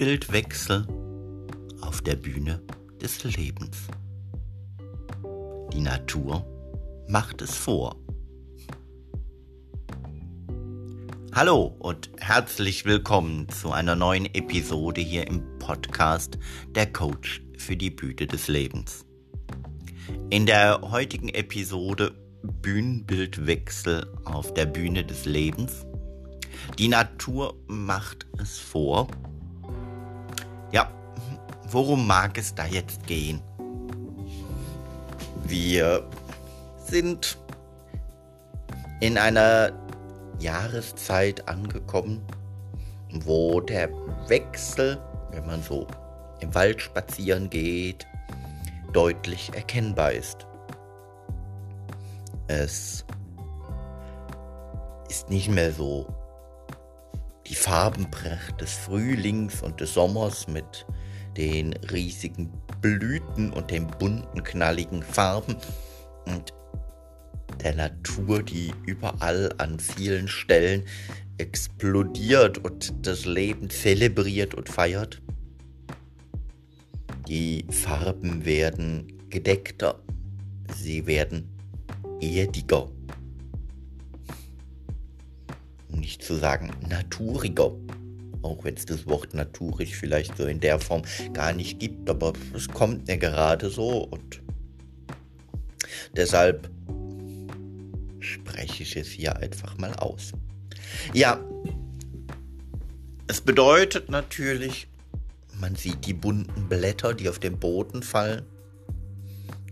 Bühnenbildwechsel auf der Bühne des Lebens. Die Natur macht es vor. Hallo und herzlich willkommen zu einer neuen Episode hier im Podcast Der Coach für die Bühne des Lebens. In der heutigen Episode Bühnenbildwechsel auf der Bühne des Lebens. Die Natur macht es vor. Ja, worum mag es da jetzt gehen? Wir sind in einer Jahreszeit angekommen, wo der Wechsel, wenn man so im Wald spazieren geht, deutlich erkennbar ist. Es ist nicht mehr so die Farbenpracht des Frühlings und des Sommers mit den riesigen Blüten und den bunten, knalligen Farben und der Natur, die überall an vielen Stellen explodiert und das Leben zelebriert und feiert. Die Farben werden gedeckter, sie werden erdiger. Nicht zu sagen naturiger. Auch wenn es das Wort naturig vielleicht so in der Form gar nicht gibt, aber es kommt mir gerade so und deshalb spreche ich es hier einfach mal aus. Ja, es bedeutet natürlich, man sieht die bunten Blätter, die auf den Boden fallen,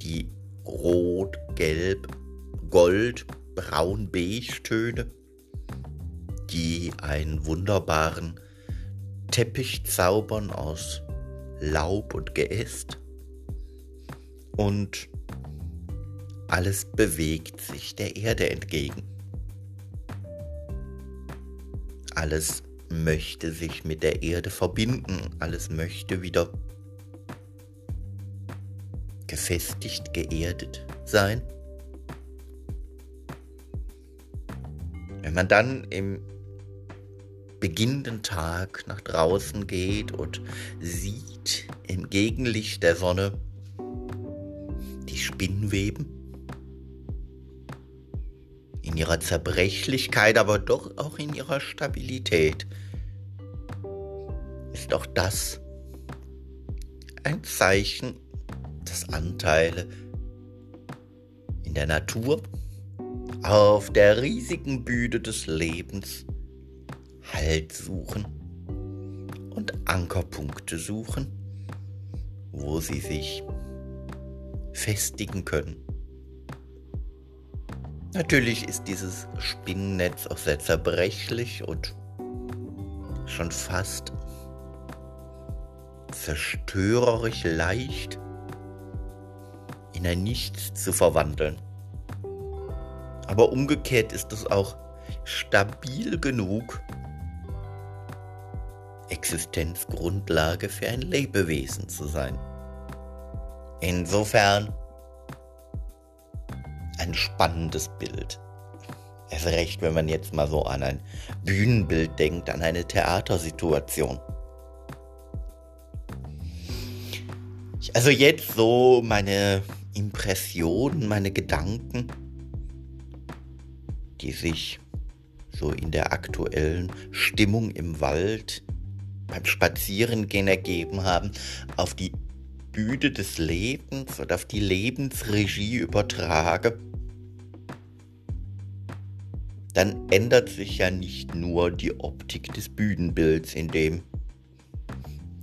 die rot, gelb, gold, braun, beige Töne, die einen wunderbaren Teppich zaubern aus Laub und Geäst. Und alles bewegt sich der Erde entgegen. Alles möchte sich mit der Erde verbinden, alles möchte wieder gefestigt, geerdet sein. Wenn man dann im beginnenden Tag nach draußen geht und sieht im Gegenlicht der Sonne die Spinnweben in ihrer Zerbrechlichkeit, aber doch auch in ihrer Stabilität, ist auch das ein Zeichen, dass Anteile in der Natur auf der riesigen Bühne des Lebens Halt suchen und Ankerpunkte suchen, wo sie sich festigen können. Natürlich ist dieses Spinnennetz auch sehr zerbrechlich und schon fast zerstörerisch leicht in ein Nichts zu verwandeln. Aber umgekehrt ist es auch stabil genug, Existenzgrundlage für ein Lebewesen zu sein. Insofern ein spannendes Bild. Erst recht, wenn man jetzt mal so an ein Bühnenbild denkt, an eine Theatersituation. Also jetzt so meine Impressionen, meine Gedanken, die sich so in der aktuellen Stimmung im Wald beim Spazierengehen ergeben haben, auf die Bühne des Lebens und auf die Lebensregie übertrage, dann ändert sich ja nicht nur die Optik des Bühnenbilds, in dem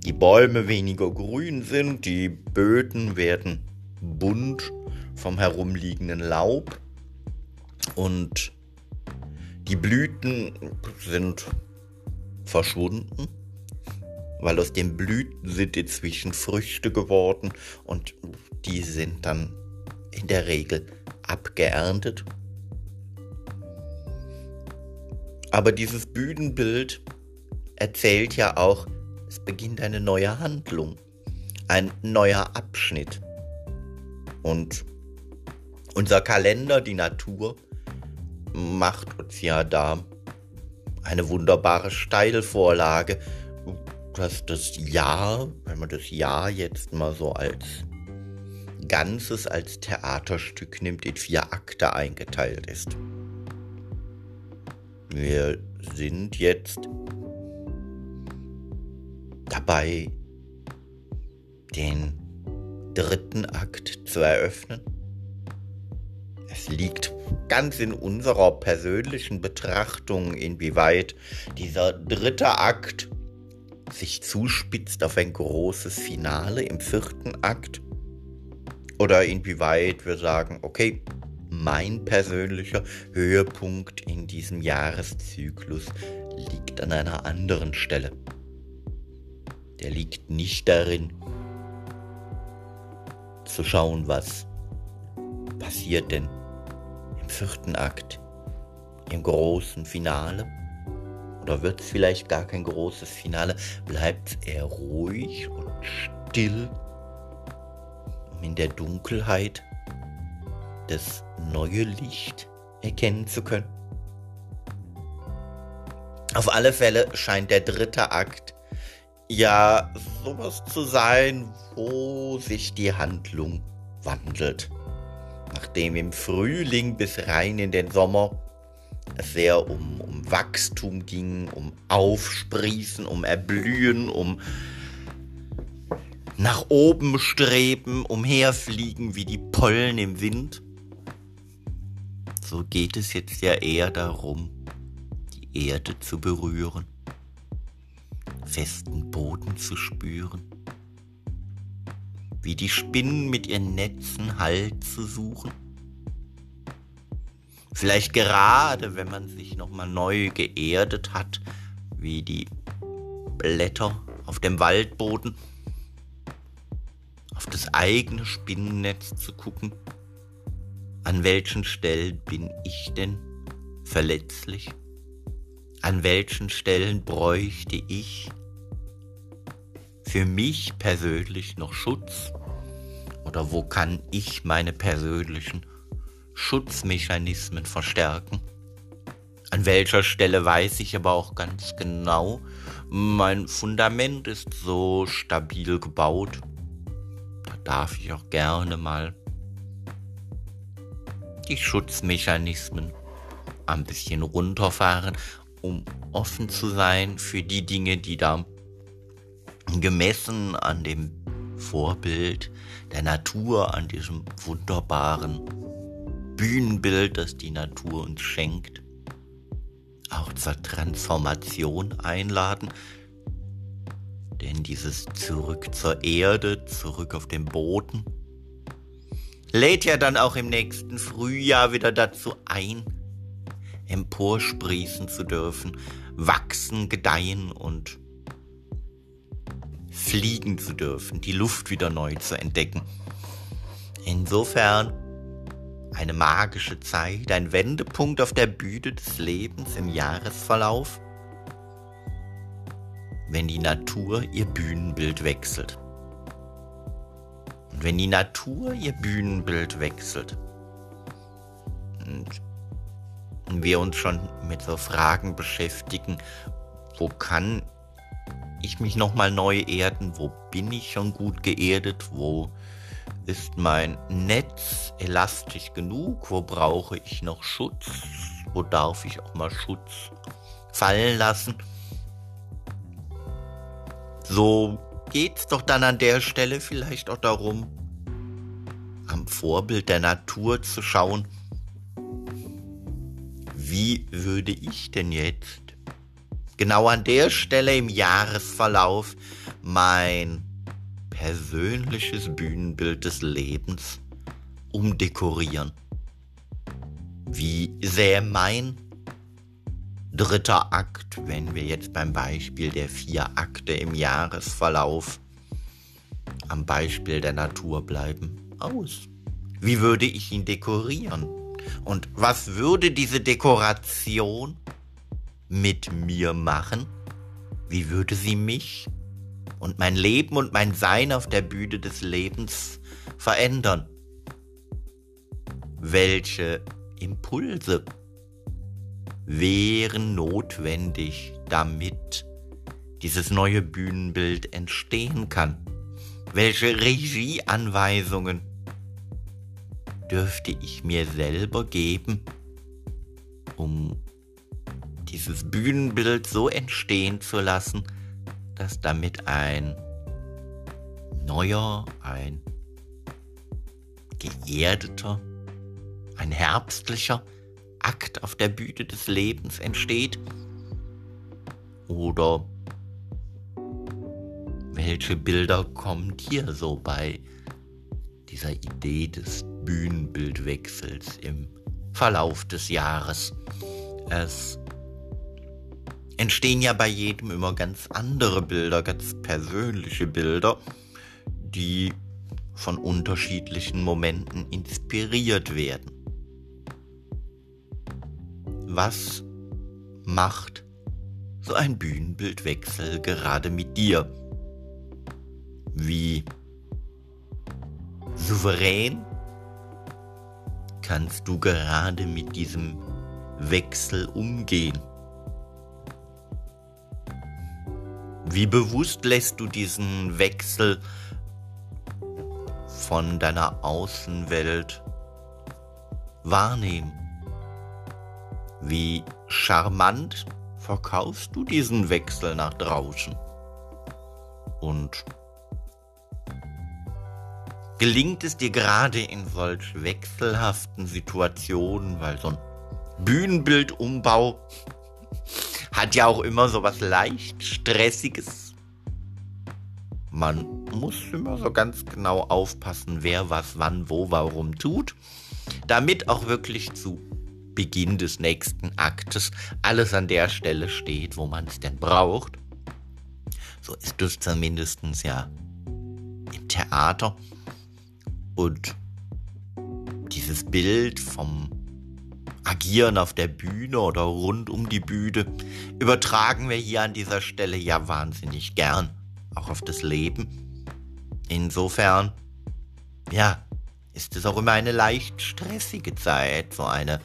die Bäume weniger grün sind, die Böden werden bunt vom herumliegenden Laub und die Blüten sind verschwunden, weil aus den Blüten sind inzwischen Früchte geworden und die sind dann in der Regel abgeerntet. Aber dieses Bühnenbild erzählt ja auch, es beginnt eine neue Handlung, ein neuer Abschnitt. Und unser Kalender, die Natur, macht uns ja da eine wunderbare Steilvorlage. Dass das Jahr, wenn man das Jahr jetzt mal so als Ganzes, als Theaterstück nimmt, in vier Akte eingeteilt ist. Wir sind jetzt dabei, den dritten Akt zu eröffnen. Es liegt ganz in unserer persönlichen Betrachtung, inwieweit dieser dritte Akt sich zuspitzt auf ein großes Finale im vierten Akt. Oder inwieweit wir sagen, okay, mein persönlicher Höhepunkt in diesem Jahreszyklus liegt an einer anderen Stelle. Der liegt nicht darin, zu schauen, was passiert denn im vierten Akt, im großen Finale. Oder wird es vielleicht gar kein großes Finale? Bleibt er ruhig und still, in der Dunkelheit das neue Licht erkennen zu können? Auf alle Fälle scheint der dritte Akt ja sowas zu sein, wo sich die Handlung wandelt. Nachdem im Frühling bis rein in den Sommer sehr um Wachstum ging, um Aufsprießen, um Erblühen, um nach oben streben, umherfliegen wie die Pollen im Wind. So geht es jetzt ja eher darum, die Erde zu berühren festen Boden zu spüren, wie die Spinnen mit ihren Netzen Halt zu suchen. Vielleicht gerade, wenn man sich nochmal neu geerdet hat, wie die Blätter auf dem Waldboden, auf das eigene Spinnennetz zu gucken. An welchen Stellen bin ich denn verletzlich? An welchen Stellen bräuchte ich für mich persönlich noch Schutz? Oder wo kann ich meine persönlichen Schutzmechanismen verstärken? An welcher Stelle weiß ich aber auch ganz genau, mein Fundament ist so stabil gebaut. Da darf ich auch gerne mal die Schutzmechanismen ein bisschen runterfahren, um offen zu sein für die Dinge, die da gemessen an dem Vorbild der Natur, an diesem wunderbaren Bühnenbild, das die Natur uns schenkt, auch zur Transformation einladen. Denn dieses Zurück zur Erde, zurück auf den Boden, lädt ja dann auch im nächsten Frühjahr wieder dazu ein, emporsprießen zu dürfen, wachsen, gedeihen und fliegen zu dürfen, die Luft wieder neu zu entdecken. Insofern eine magische Zeit, ein Wendepunkt auf der Bühne des Lebens im Jahresverlauf, wenn die Natur ihr Bühnenbild wechselt. Und wenn die Natur ihr Bühnenbild wechselt und wir uns schon mit so Fragen beschäftigen, wo kann ich mich nochmal neu erden? Wo bin ich schon gut geerdet? Wo ist mein Netz elastisch genug? Wo brauche ich noch Schutz? Wo darf ich auch mal Schutz fallen lassen? So geht's doch dann an der Stelle vielleicht auch darum, am Vorbild der Natur zu schauen, wie würde ich denn jetzt genau an der Stelle im Jahresverlauf mein persönliches Bühnenbild des Lebens umdekorieren. Wie sähe mein dritter Akt, wenn wir jetzt beim Beispiel der vier Akte im Jahresverlauf am Beispiel der Natur bleiben, aus? Wie würde ich ihn dekorieren? Und was würde diese Dekoration mit mir machen? Wie würde sie mich und mein Leben und mein Sein auf der Bühne des Lebens verändern? Welche Impulse wären notwendig, damit dieses neue Bühnenbild entstehen kann. Welche Regieanweisungen dürfte ich mir selber geben, um dieses Bühnenbild so entstehen zu lassen, dass damit ein neuer, ein geerdeter, ein herbstlicher Akt auf der Bühne des Lebens entsteht? Oder welche Bilder kommen dir so bei dieser Idee des Bühnenbildwechsels im Verlauf des Jahres? Es entstehen ja bei jedem immer ganz andere Bilder, ganz persönliche Bilder, die von unterschiedlichen Momenten inspiriert werden. Was macht so ein Bühnenbildwechsel gerade mit dir? Wie souverän kannst du gerade mit diesem Wechsel umgehen? Wie bewusst lässt du diesen Wechsel von deiner Außenwelt wahrnehmen? Wie charmant verkaufst du diesen Wechsel nach draußen? Und gelingt es dir gerade in solch wechselhaften Situationen, weil so ein Bühnenbildumbau hat ja auch immer so was leicht Stressiges. Man muss immer so ganz genau aufpassen, wer was wann, wo, warum tut, damit auch wirklich zu Beginn des nächsten Aktes alles an der Stelle steht, wo man es denn braucht. So ist es zumindest ja im Theater. Und dieses Bild vom Agieren auf der Bühne oder rund um die Bühne übertragen wir hier an dieser Stelle ja wahnsinnig gern, auch auf das Leben. Insofern, ja, ist es auch immer eine leicht stressige Zeit, so eine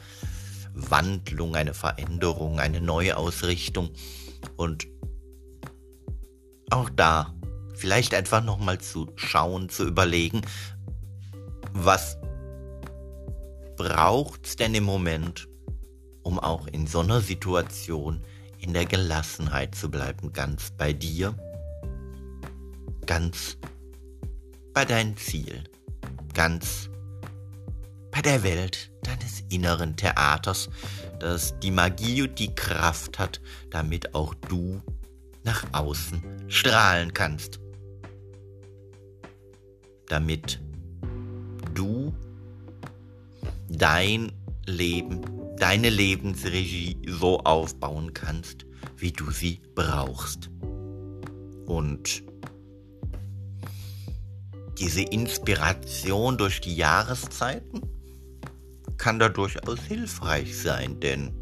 Wandlung, eine Veränderung, eine Neuausrichtung und auch da vielleicht einfach nochmal zu schauen, zu überlegen, was braucht's denn im Moment, um auch in so einer Situation in der Gelassenheit zu bleiben, ganz bei dir, ganz bei deinen Zielen, ganz bei der Welt deines inneren Theaters, das die Magie und die Kraft hat, damit auch du nach außen strahlen kannst. Damit du dein Leben, deine Lebensregie so aufbauen kannst, wie du sie brauchst. Und diese Inspiration durch die Jahreszeiten kann da durchaus hilfreich sein, denn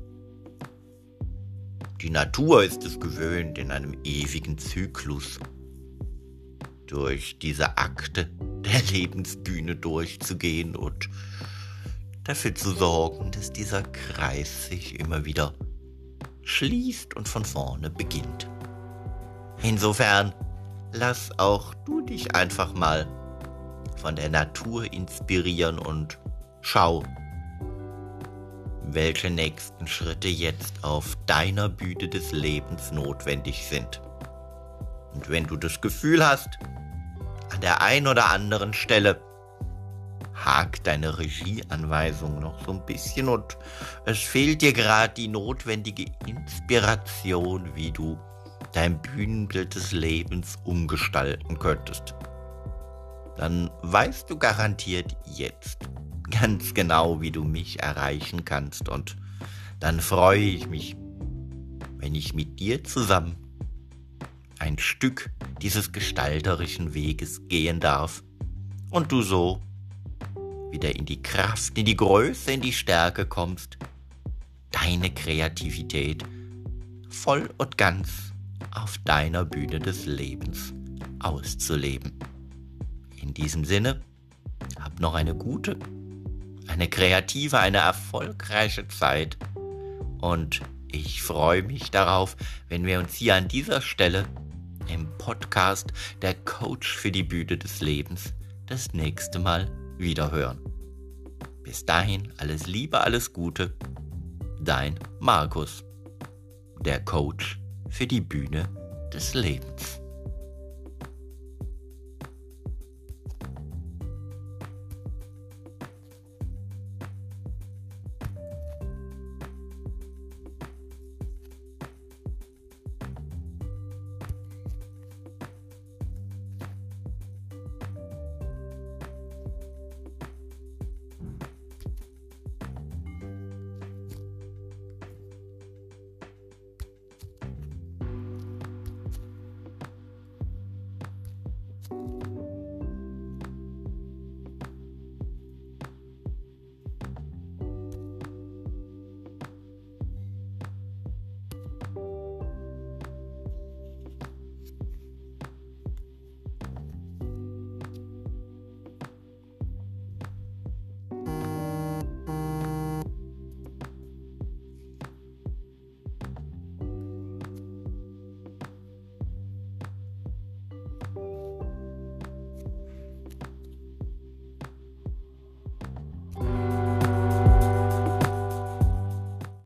die Natur ist es gewöhnt, in einem ewigen Zyklus durch diese Akte der Lebensbühne durchzugehen und dafür zu sorgen, dass dieser Kreis sich immer wieder schließt und von vorne beginnt. Insofern lass auch du dich einfach mal von der Natur inspirieren und schau, welche nächsten Schritte jetzt auf deiner Bühne des Lebens notwendig sind. Und wenn du das Gefühl hast, an der einen oder anderen Stelle hakt deine Regieanweisung noch so ein bisschen und es fehlt dir gerade die notwendige Inspiration, wie du dein Bühnenbild des Lebens umgestalten könntest. Dann weißt du garantiert jetzt ganz genau, wie du mich erreichen kannst und dann freue ich mich, wenn ich mit dir zusammen ein Stück dieses gestalterischen Weges gehen darf und du so wieder in die Kraft, in die Größe, in die Stärke kommst, deine Kreativität voll und ganz auf deiner Bühne des Lebens auszuleben. In diesem Sinne, hab noch eine gute, eine kreative, eine erfolgreiche Zeit und ich freue mich darauf, wenn wir uns hier an dieser Stelle im Podcast Der Coach für die Bühne des Lebens das nächste Mal wieder hören. Bis dahin alles Liebe, alles Gute. Dein Markus, der Coach für die Bühne des Lebens.